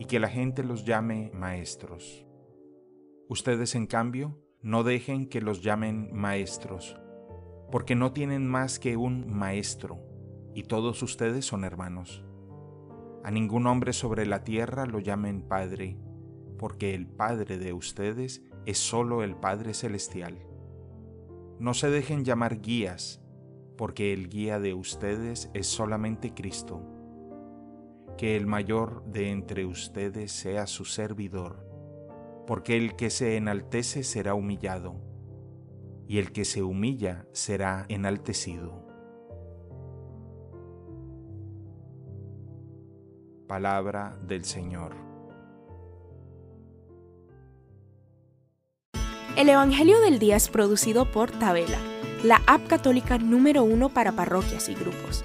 y que la gente los llame maestros. Ustedes, en cambio, no dejen que los llamen maestros, porque no tienen más que un maestro, y todos ustedes son hermanos. A ningún hombre sobre la tierra lo llamen Padre, porque el Padre de ustedes es solo el Padre Celestial. No se dejen llamar guías, porque el guía de ustedes es solamente Cristo. Que el mayor de entre ustedes sea su servidor, porque el que se enaltece será humillado, y el que se humilla será enaltecido. Palabra del Señor. El Evangelio del Día es producido por Tabela, la app católica número uno para parroquias y grupos.